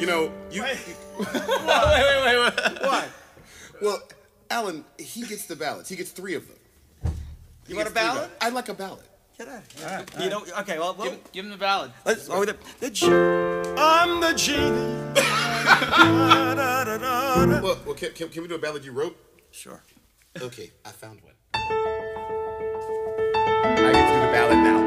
You know, you. wait, wait, wait, wait. What? Well, Alan, he gets the ballots. He gets three of them. He You want a gets ballot? I like a ballot. Get out of here. You know, okay, well, well Give, give him the ballad. let's, oh, the, the G- I'm the genie. Da, da, da, da, da. Well, well can, can, can we do a ballad you wrote? Sure. Okay, I found one. I get to do the ballad now.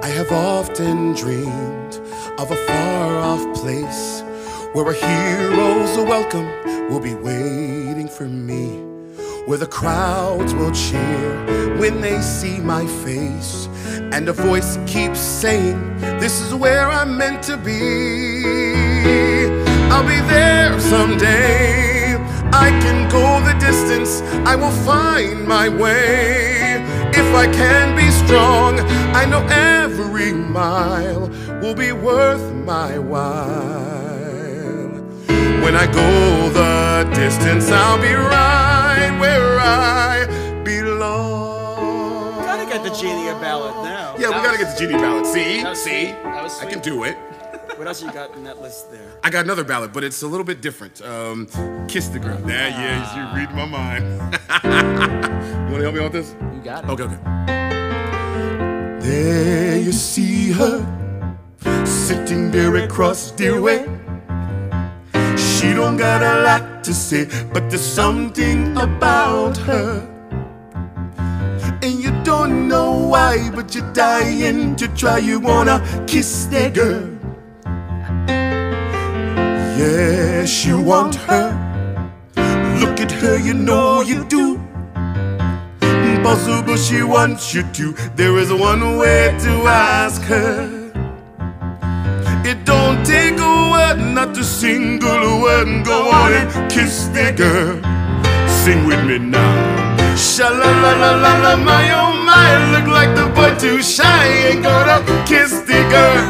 I have often dreamed of a far off place where a hero's welcome will be waiting for me. Where the crowds will cheer when they see my face, and a voice keeps saying, This is where I'm meant to be. I'll be there someday. I can go the distance, I will find my way. If I can be strong, I know every mile will be worth my while. When I go the distance, I'll be right where I belong. Gotta get the genie a ballot now. Yeah, we gotta was- get the genie ballot. See? That was See? That was I can do it. What else you got in that list there? I got another ballad, but it's a little bit different. Um, Kiss the Girl. Yeah, yeah, you read my mind. you wanna help me out with this? You got it. Okay, okay. There you see her, sitting there across the way. She don't got a lot to say, but there's something about her. And you don't know why, but you're dying to try. You wanna kiss that girl. Yes, you want her. Look at her, you know you do. Impossible, she wants you to. There is one way to ask her. It don't take a word, not a single word. Go on and kiss the girl. Sing with me now. Sha la la la la la, my oh my. Look like the boy too shy. Ain't gonna kiss the girl.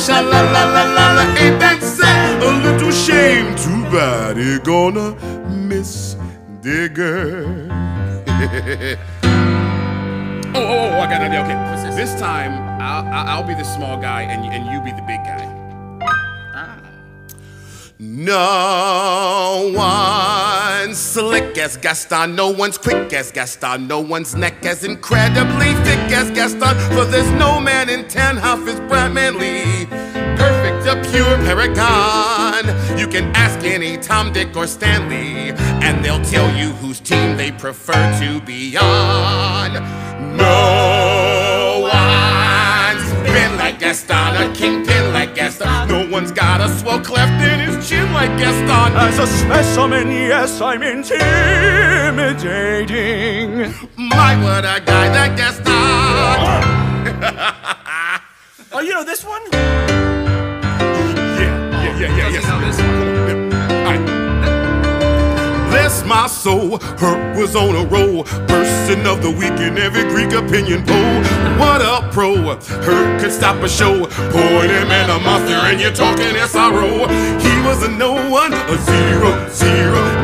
Sha la la la la la, ain't that sad? A little shame, too bad. He gonna miss the girl. oh, oh, oh, I got an idea. Okay, this? time I'll, I'll be the small guy and you, and you be the big guy. Ah. No one's slick as Gaston, no one's quick as Gaston, no one's neck as incredibly thick as Gaston. For there's no man in town half as bright manly, perfect, a pure paragon. You can ask any Tom, Dick, or Stanley, and they'll tell you whose team they prefer to be on. No one's been like Gaston, a kingpin like Gaston. No one's got a swell cleft in his chin like Gaston. As a specimen, yes, I'm intimidating. My, what a guy that Gaston. Oh, you know this one? Yeah, yeah, yes. This. Bless my soul, Herc was on a roll. Person of the week in every Greek opinion poll. What a pro, Herc could stop a show. Point him and a monster, and you're talking SRO. He was a no one, a zero, zero.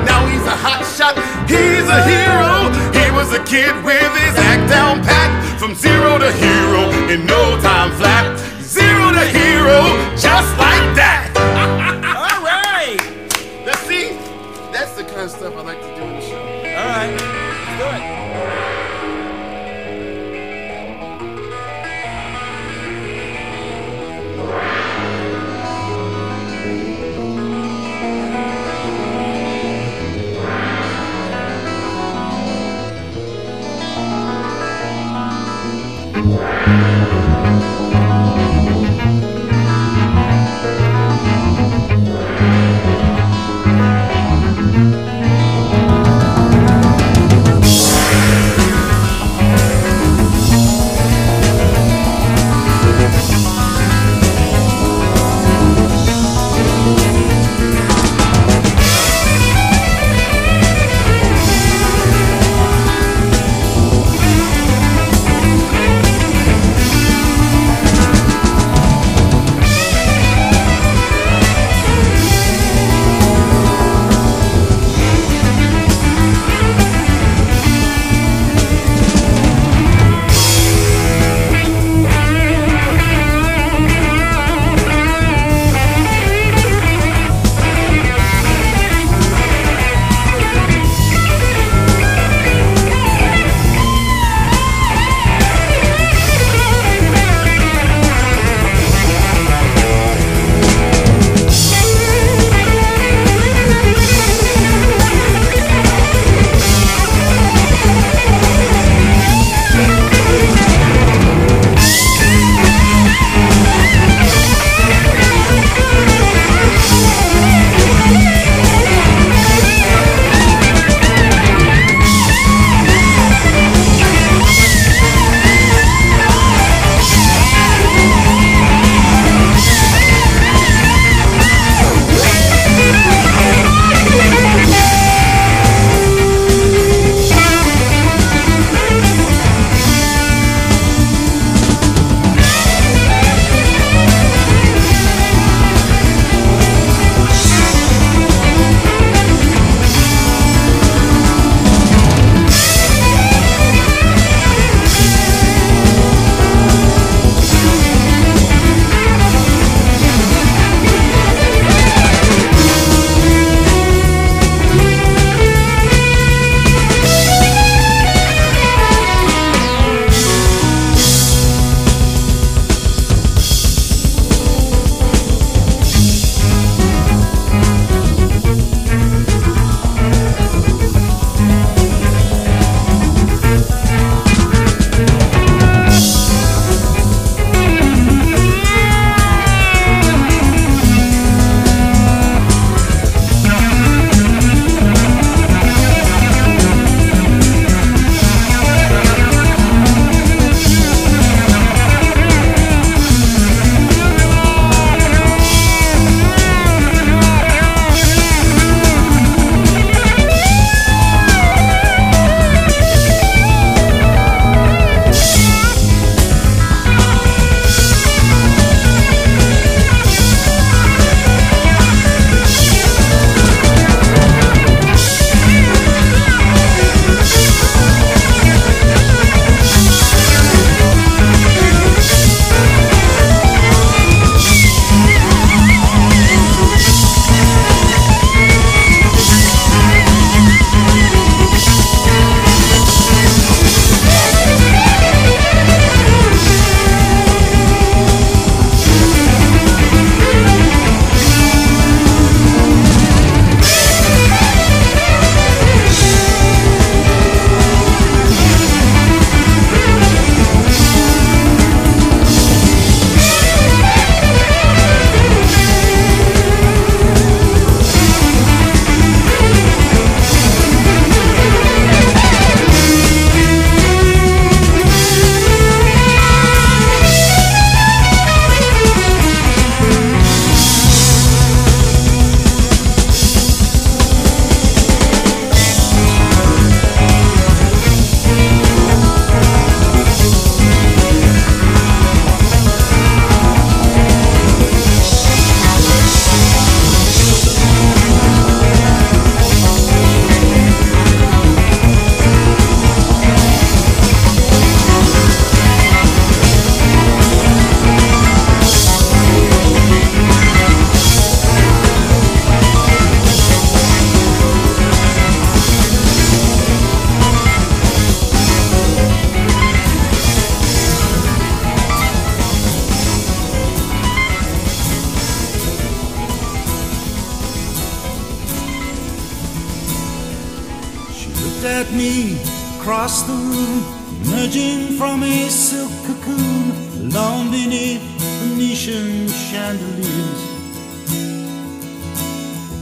Emerging from a silk cocoon, alone beneath Venetian chandeliers.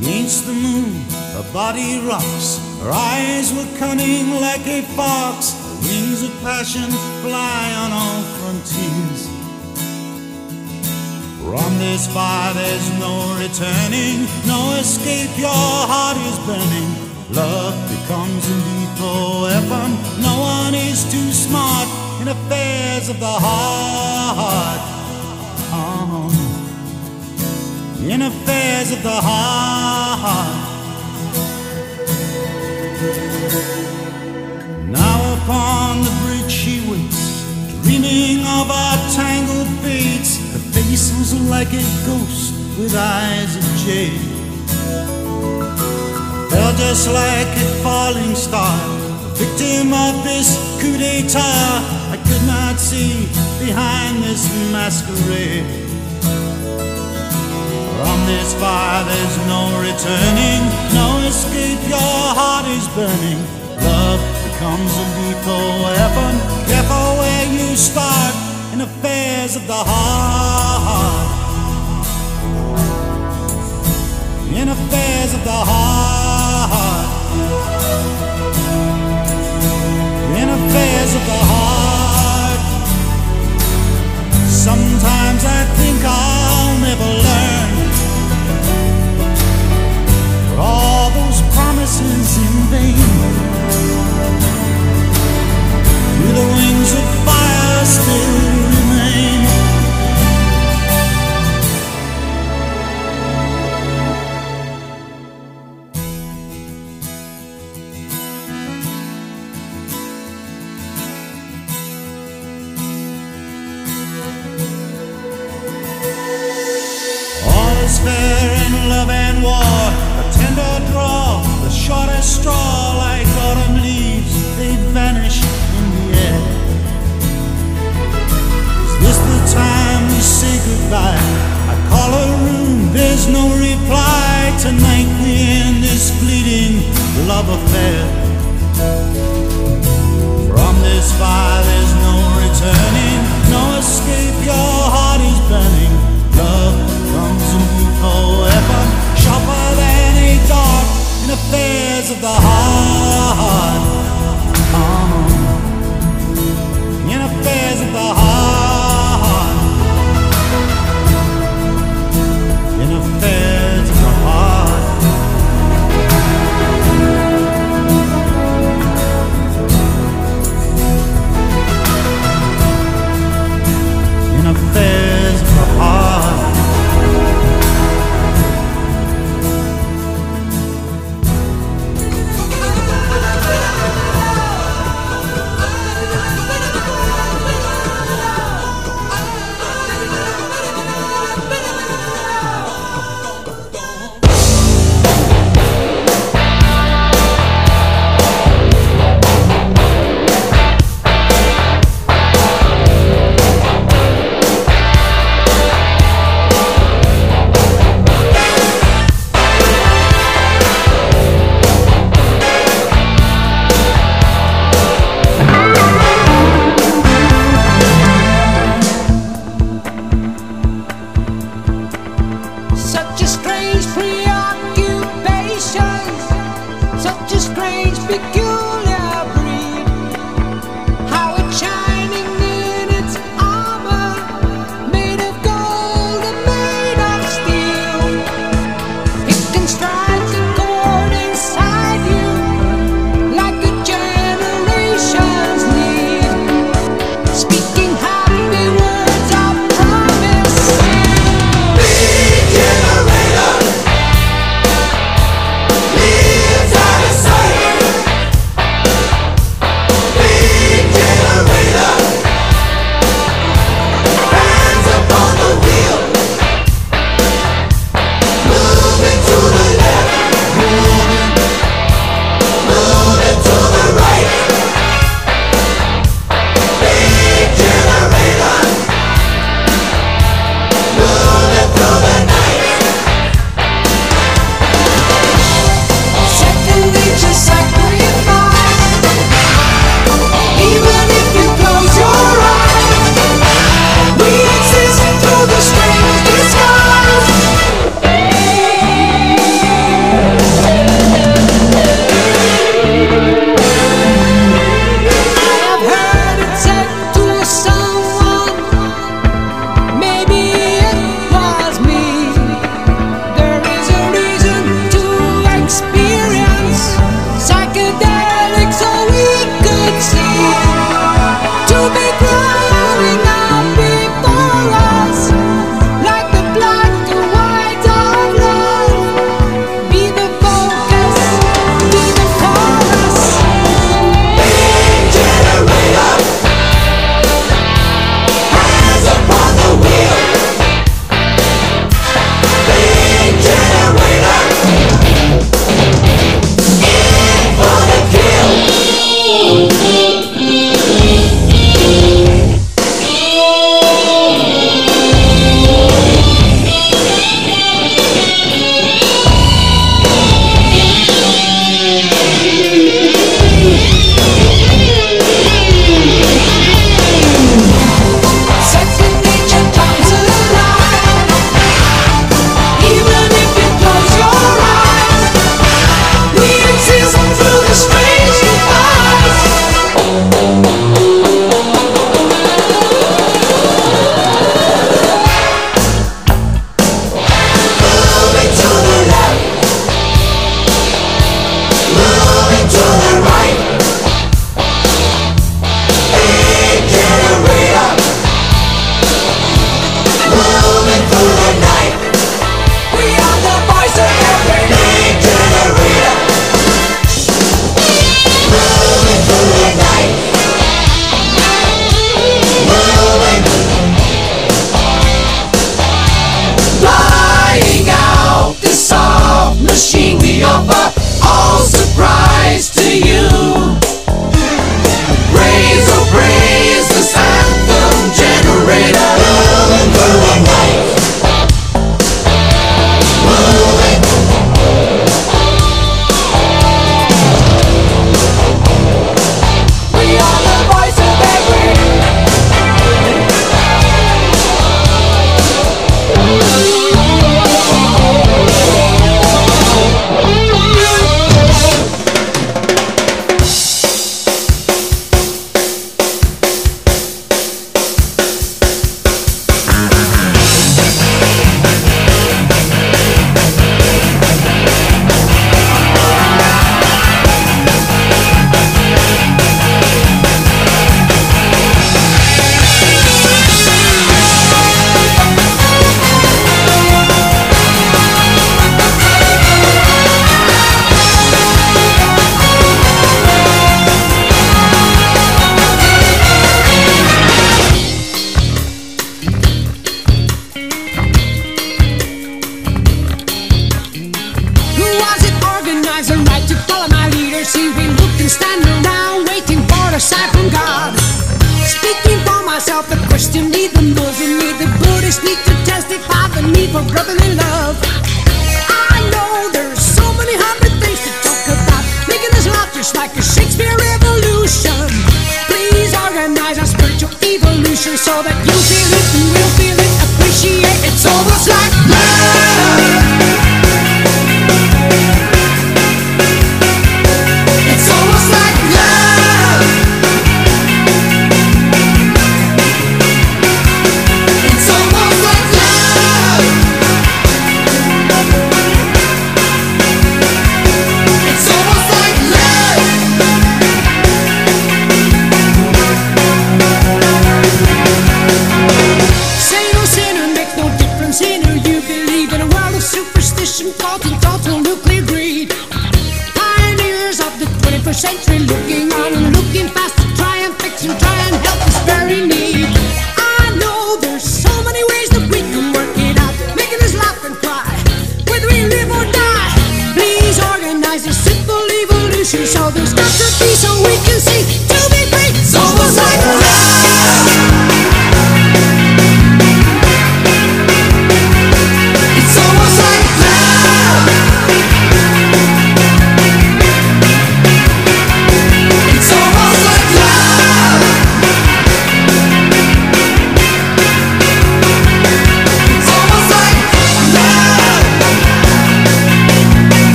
Against the moon, her body rocks, her eyes were cunning like a fox, wings of passion fly on all frontiers. From this fire there's no returning, no escape, your heart is burning. Love becomes a lethal weapon, no one is too smart in affairs of the heart. Uh-huh. In affairs of the heart. Now upon the bridge she waits, dreaming of our tangled fates. Her face was like a ghost with eyes of jade. Fell just like a falling star, victim of this coup d'etat. I could not see behind this masquerade. From this fire there's no returning, no escape, your heart is burning. Love becomes a lethal weapon. Careful where you start in affairs of the heart. In affairs of the heart. Affairs of the heart. Sometimes I think I'll never learn. For all those promises in vain. Do the wings of fire still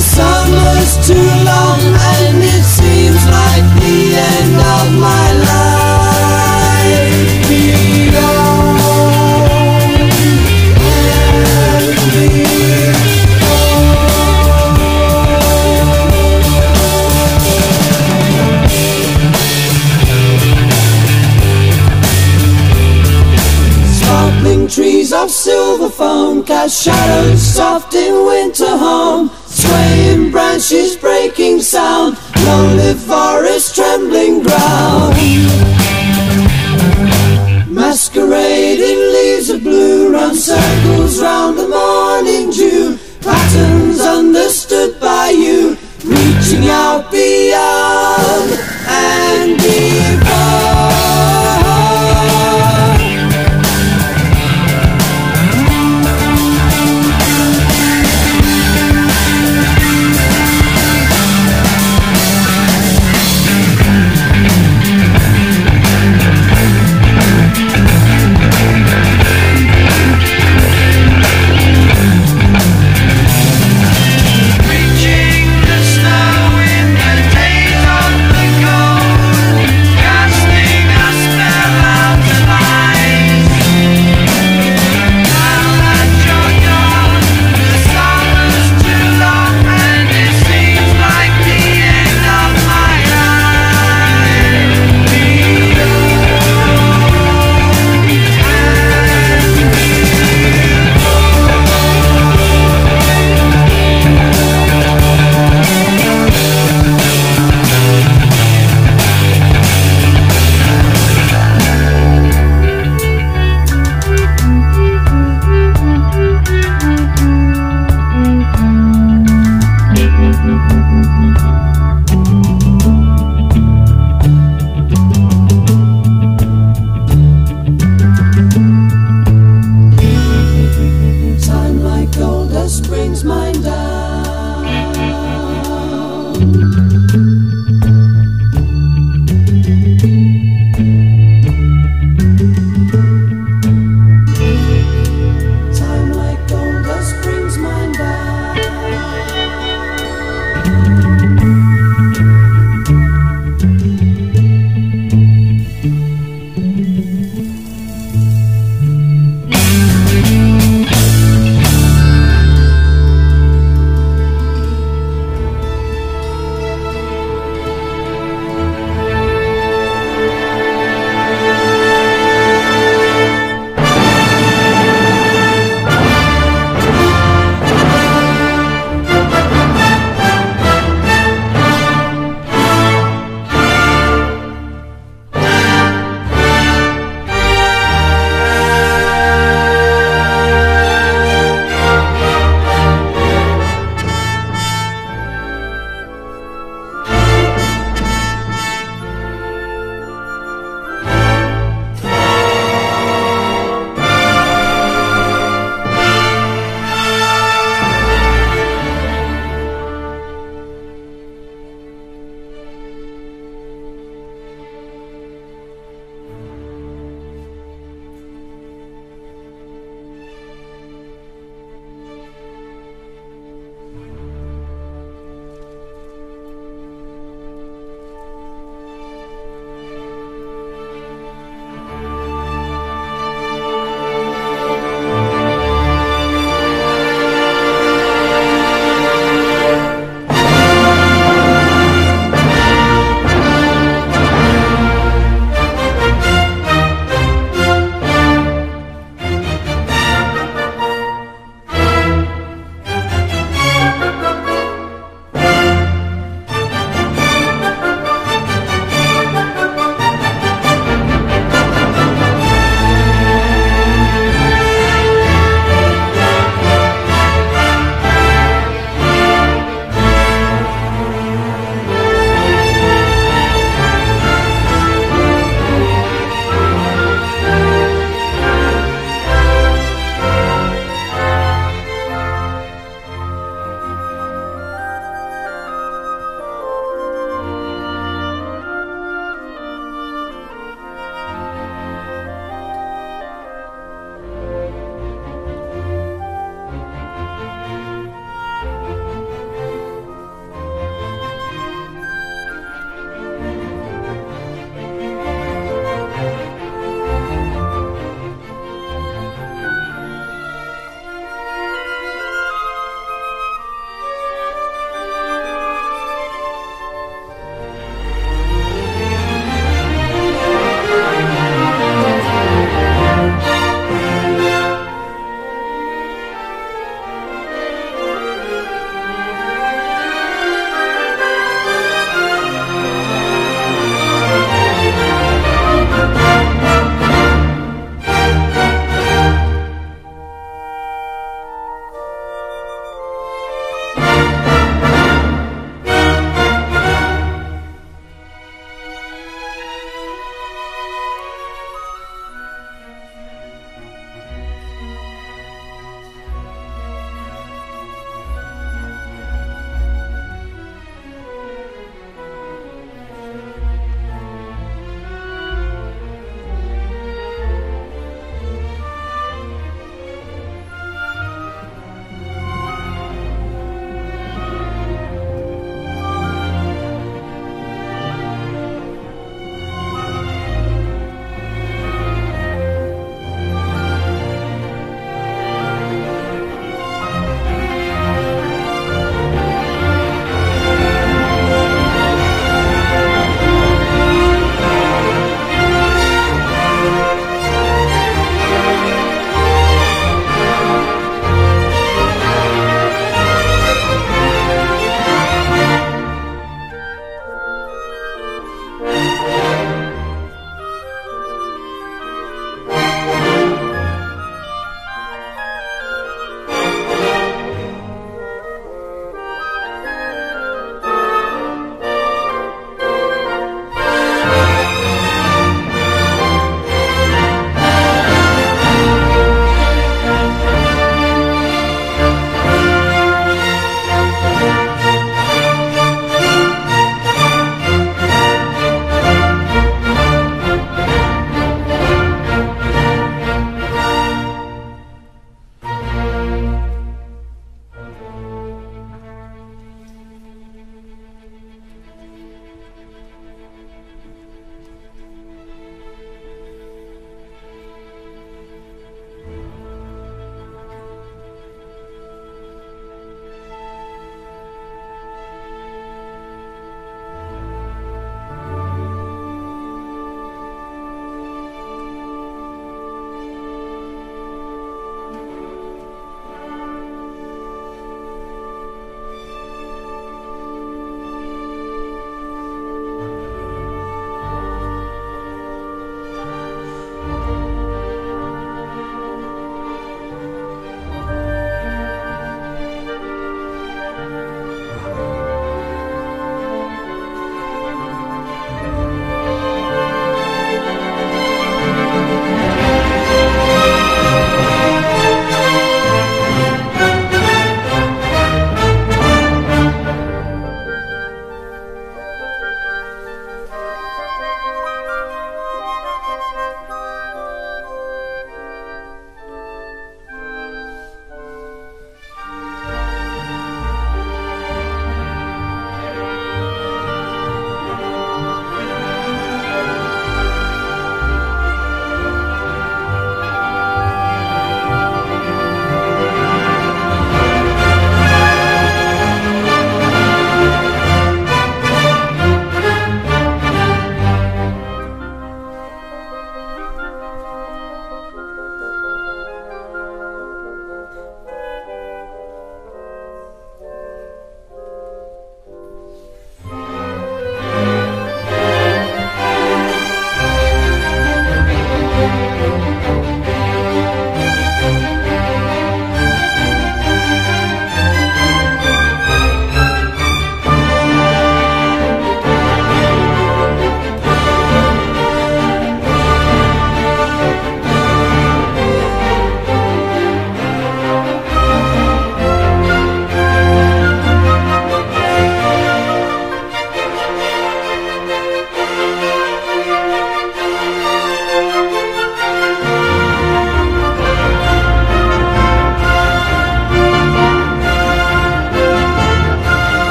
summer's too long. round the morning dew, patterns on the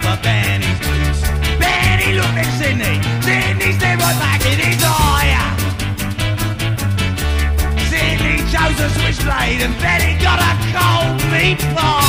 Benny's blues. Benny looked at Sydney. Sydney stared right back in his eye. Sydney chose a switchblade and Benny got a cold meat pie.